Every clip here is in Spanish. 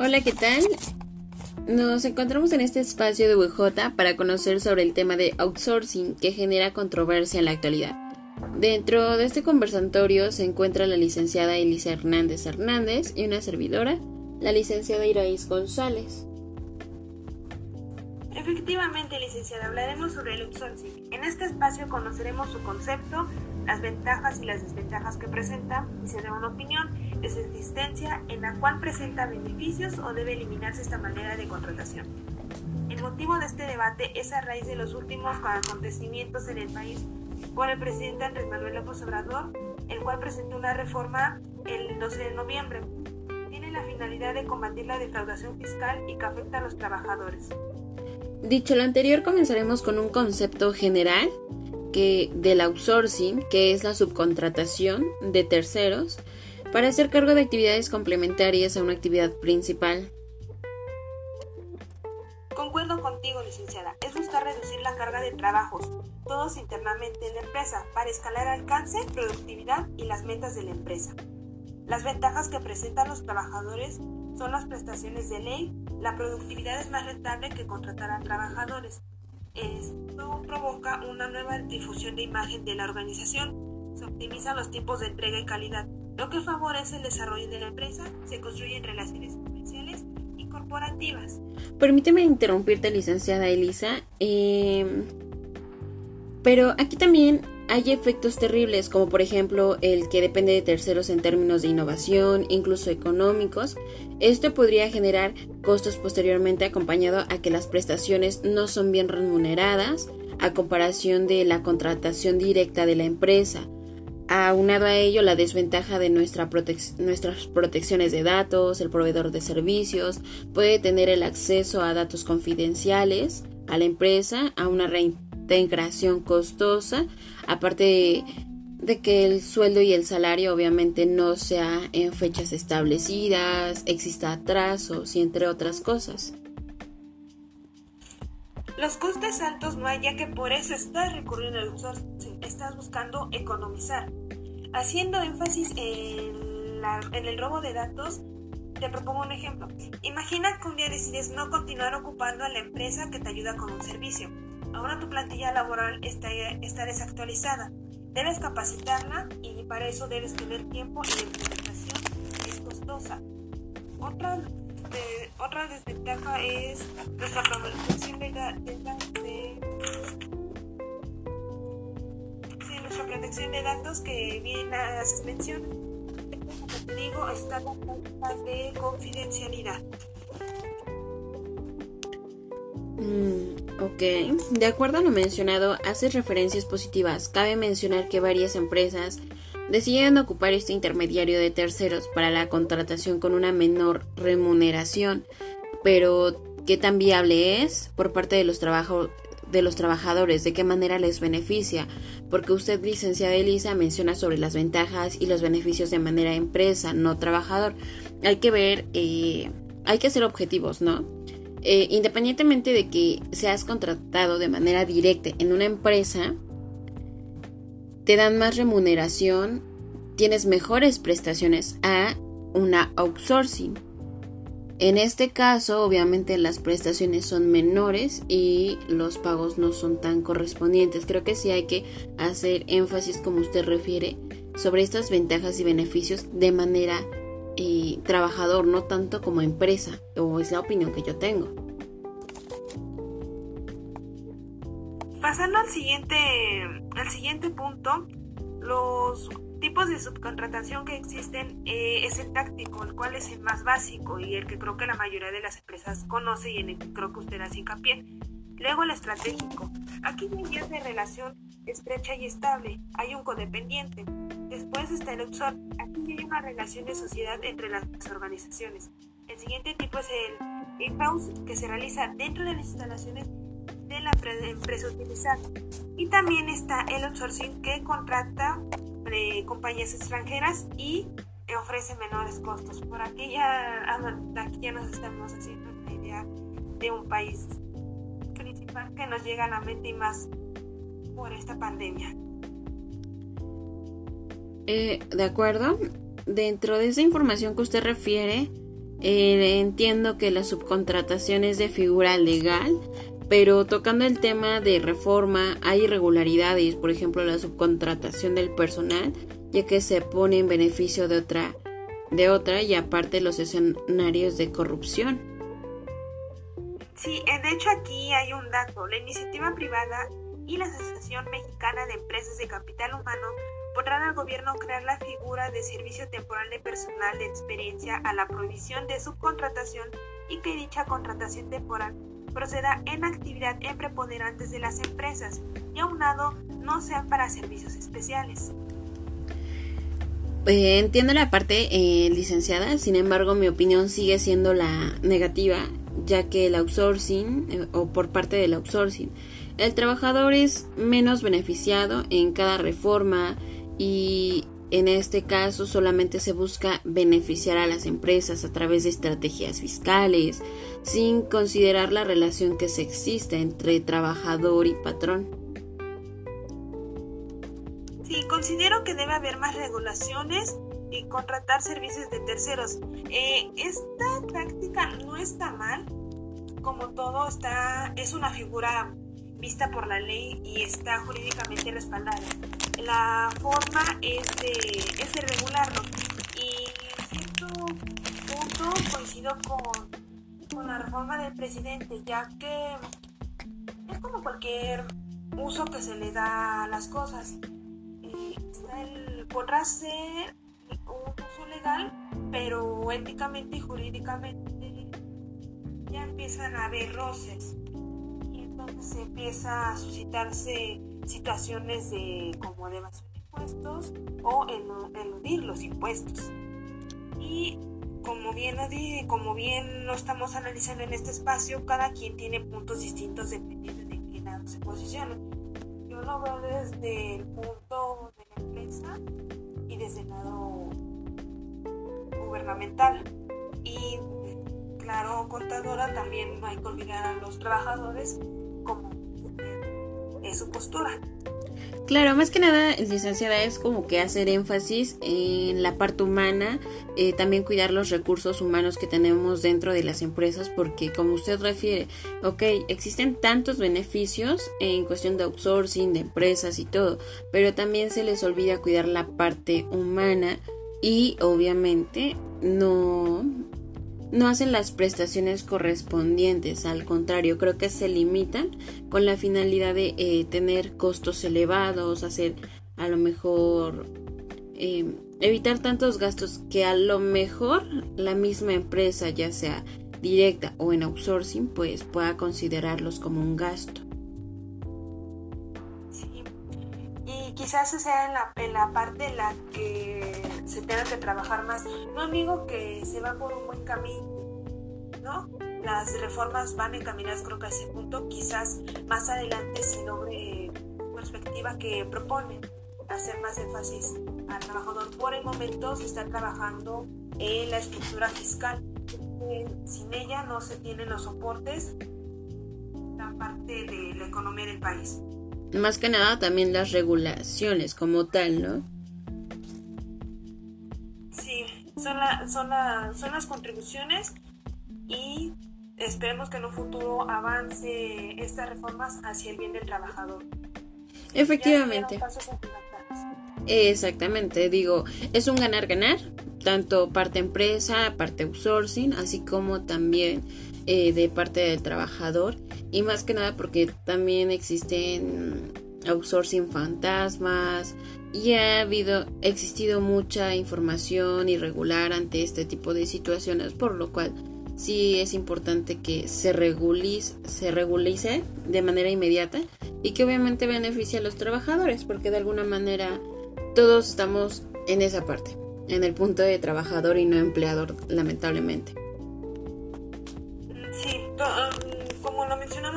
Hola, ¿qué tal? Nos encontramos en este espacio de UJ para conocer sobre el tema de outsourcing que genera controversia en la actualidad. Dentro de este conversatorio se encuentra la licenciada Elisa Hernández Hernández y una servidora, la licenciada Iraís González. Efectivamente, licenciada, hablaremos sobre el outsourcing. En este espacio conoceremos su concepto, las ventajas y las desventajas que presenta y se da una opinión existencia en la cual presenta beneficios o debe eliminarse esta manera de contratación. El motivo de este debate es a raíz de los últimos acontecimientos en el país por el presidente Andrés Manuel López Obrador, el cual presentó una reforma el 12 de noviembre. Tiene la finalidad de combatir la defraudación fiscal y que afecta a los trabajadores. Dicho lo anterior, comenzaremos con un concepto general que del outsourcing, que es la subcontratación de terceros para hacer cargo de actividades complementarias a una actividad principal. Concuerdo contigo, licenciada. Es buscar reducir la carga de trabajos, todos internamente en la empresa, para escalar alcance, productividad y las metas de la empresa. Las ventajas que presentan los trabajadores son las prestaciones de ley, la productividad es más rentable que contratar a trabajadores. Esto provoca una nueva difusión de imagen de la organización. Se optimizan los tiempos de entrega y calidad, lo que favorece el desarrollo de la empresa. Se construyen relaciones comerciales y corporativas. Permíteme interrumpirte, licenciada Elisa. Eh, pero aquí también hay efectos terribles, como por ejemplo el que depende de terceros en términos de innovación, incluso económicos. Esto podría generar costos posteriormente acompañado a que las prestaciones no son bien remuneradas a comparación de la contratación directa de la empresa. Aunado a ello, la desventaja de nuestra nuestras protecciones de datos, el proveedor de servicios puede tener el acceso a datos confidenciales a la empresa, a una reintegración integración costosa, aparte de, que el sueldo y el salario obviamente no sea en fechas establecidas, exista atrasos y entre otras cosas. Los costes altos no hay ya que por eso estás recurriendo al outsourcing, estás buscando economizar. Haciendo énfasis en, el robo de datos, te propongo un ejemplo. Imagina que un día decides no continuar ocupando a la empresa que te ayuda con un servicio Ahora tu plantilla laboral está, está desactualizada. Debes capacitarla y para eso debes tener tiempo y la implementación es costosa. Otra, otra desventaja es nuestra protección de, de, nuestra protección de datos que bien. Como te digo, está de confidencialidad. Mm. Ok, de acuerdo a lo mencionado, hace referencias positivas. Cabe mencionar que varias empresas deciden ocupar este intermediario de terceros para la contratación con una menor remuneración, pero ¿qué tan viable es por parte de los, de los trabajadores? ¿De qué manera les beneficia? Porque usted, licenciada Elisa, menciona sobre las ventajas y los beneficios de manera empresa, no trabajador. Hay que ver, eh, hay que ser objetivos, ¿no? Eh, independientemente de que seas contratado de manera directa en una empresa, te dan más remuneración, tienes mejores prestaciones a una outsourcing. En este caso, obviamente las prestaciones son menores y los pagos no son tan correspondientes. Creo que sí hay que hacer énfasis, como usted refiere, sobre estas ventajas y beneficios de manera trabajador, no tanto como empresa, o es la opinión que yo tengo. Pasando al siguiente, al siguiente punto, los tipos de subcontratación que existen eh, es el táctico, el cual es el más básico y el que creo que la mayoría de las empresas conoce y en el que creo que usted hace hincapié. Luego el estratégico. Aquí hay vías de relación estrecha y estable. Hay un codependiente. Después está el outsourcing. Aquí hay una relación de sociedad entre las organizaciones. El siguiente tipo es el in-house, que se realiza dentro de las instalaciones de la empresa utilizada. Y también está el outsourcing, que contrata eh, compañías extranjeras y ofrece menores costos. Por aquí ya, ah, aquí ya nos estamos haciendo una idea de un país principal que nos llega a la mente y más por esta pandemia. Eh, de acuerdo. Dentro de esa información que usted refiere, Eh, entiendo que la subcontratación es de figura legal, pero tocando el tema de reforma hay irregularidades, por ejemplo la subcontratación del personal, ya que se pone en beneficio de otra, de otra y aparte los escenarios de corrupción. Sí, de hecho aquí hay un dato. La iniciativa privada y la Asociación Mexicana de Empresas de Capital Humano podrán al gobierno crear la figura de servicio temporal de personal de experiencia a la provisión de subcontratación y que dicha contratación temporal proceda en actividad en preponderantes de las empresas y aunado no sean para servicios especiales. Eh, entiendo la parte eh, licenciada, sin embargo mi opinión sigue siendo la negativa, ya que el outsourcing eh, o por parte del outsourcing, el trabajador es menos beneficiado en cada reforma y en este caso solamente se busca beneficiar a las empresas a través de estrategias fiscales, sin considerar la relación que se existe entre trabajador y patrón. Sí, considero que debe haber más regulaciones y contratar servicios de terceros. Eh, esta práctica no está mal, como todo está, es una figura vista por la ley y está jurídicamente respaldada. La forma es de, es de regularlo y en cierto punto coincido con, con la reforma del presidente, ya que es como cualquier uso que se le da a las cosas. Eh, podrá ser un uso legal, pero éticamente y jurídicamente ya empiezan a haber roces se empieza a suscitarse situaciones de como de evasión de impuestos o eludir los impuestos. Y como bien, como bien lo estamos analizando en este espacio, cada quien tiene puntos distintos dependiendo de qué lado se posiciona. Yo lo veo desde el punto de la empresa y desde el lado gubernamental. Y claro, contadora, también no hay que olvidar a los trabajadores como es su postura. Claro, más que nada, licenciada, es como que hacer énfasis en la parte humana, eh, también cuidar los recursos humanos que tenemos dentro de las empresas, porque como usted refiere, ok, existen tantos beneficios en cuestión de outsourcing, de empresas y todo, pero también se les olvida cuidar la parte humana y obviamente no no hacen las prestaciones correspondientes, al contrario, creo que se limitan con la finalidad de eh, tener costos elevados, hacer a lo mejor eh, evitar tantos gastos que a lo mejor la misma empresa, ya sea directa o en outsourcing, pues pueda considerarlos como un gasto. Sí, y quizás sea en la, en la parte en la que se tenga que trabajar más. No digo que se va por un buen camino, ¿no? Las reformas van encaminadas creo que a ese punto. Quizás más adelante se logre perspectiva que propone hacer más énfasis al trabajador. Por el momento se está trabajando en la estructura fiscal. Sin ella no se tienen los soportes la parte de la economía del país. Más que nada también las regulaciones como tal, ¿no? Son, son, son las contribuciones y esperemos que en un futuro avance estas reformas hacia el bien del trabajador. Efectivamente. Exactamente, digo, es un ganar-ganar, tanto parte empresa, parte outsourcing, así como también eh, de parte del trabajador, y más que nada porque también existen outsourcing fantasmas, y ha habido existido mucha información irregular ante este tipo de situaciones, por lo cual sí es importante que se regulice, se de manera inmediata y que obviamente beneficie a los trabajadores, porque de alguna manera todos estamos en esa parte, en el punto de trabajador y no empleador, lamentablemente. Sí,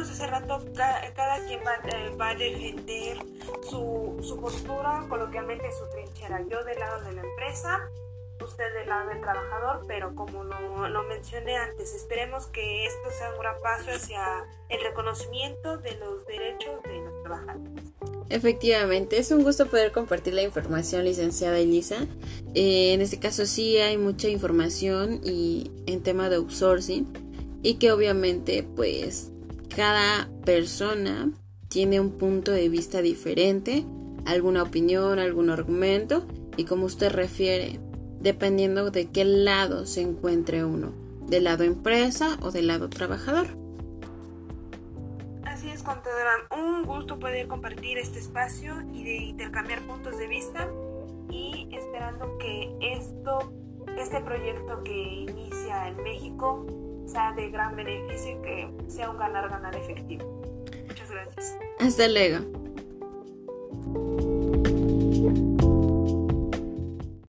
mencionamos hace rato, cada, quien va, eh, va a defender su, su postura, coloquialmente su trinchera. Yo del lado de la empresa, usted del lado del trabajador, pero como lo, lo, mencioné antes, esperemos que esto sea un gran paso hacia el reconocimiento de los derechos de los trabajadores. Efectivamente, es un gusto poder compartir la información, licenciada Elisa. Eh, en este caso sí hay mucha información y en tema de outsourcing y que obviamente pues cada persona tiene un punto de vista diferente, alguna opinión, algún argumento y como usted refiere, dependiendo de qué lado se encuentre uno, del lado empresa o del lado trabajador. Así es, contadora. Un gusto poder compartir este espacio y de intercambiar puntos de vista y esperando que esto, este proyecto que inicia en México sea de gran beneficio y que sea un ganar-ganar efectivo. Muchas gracias. Hasta luego.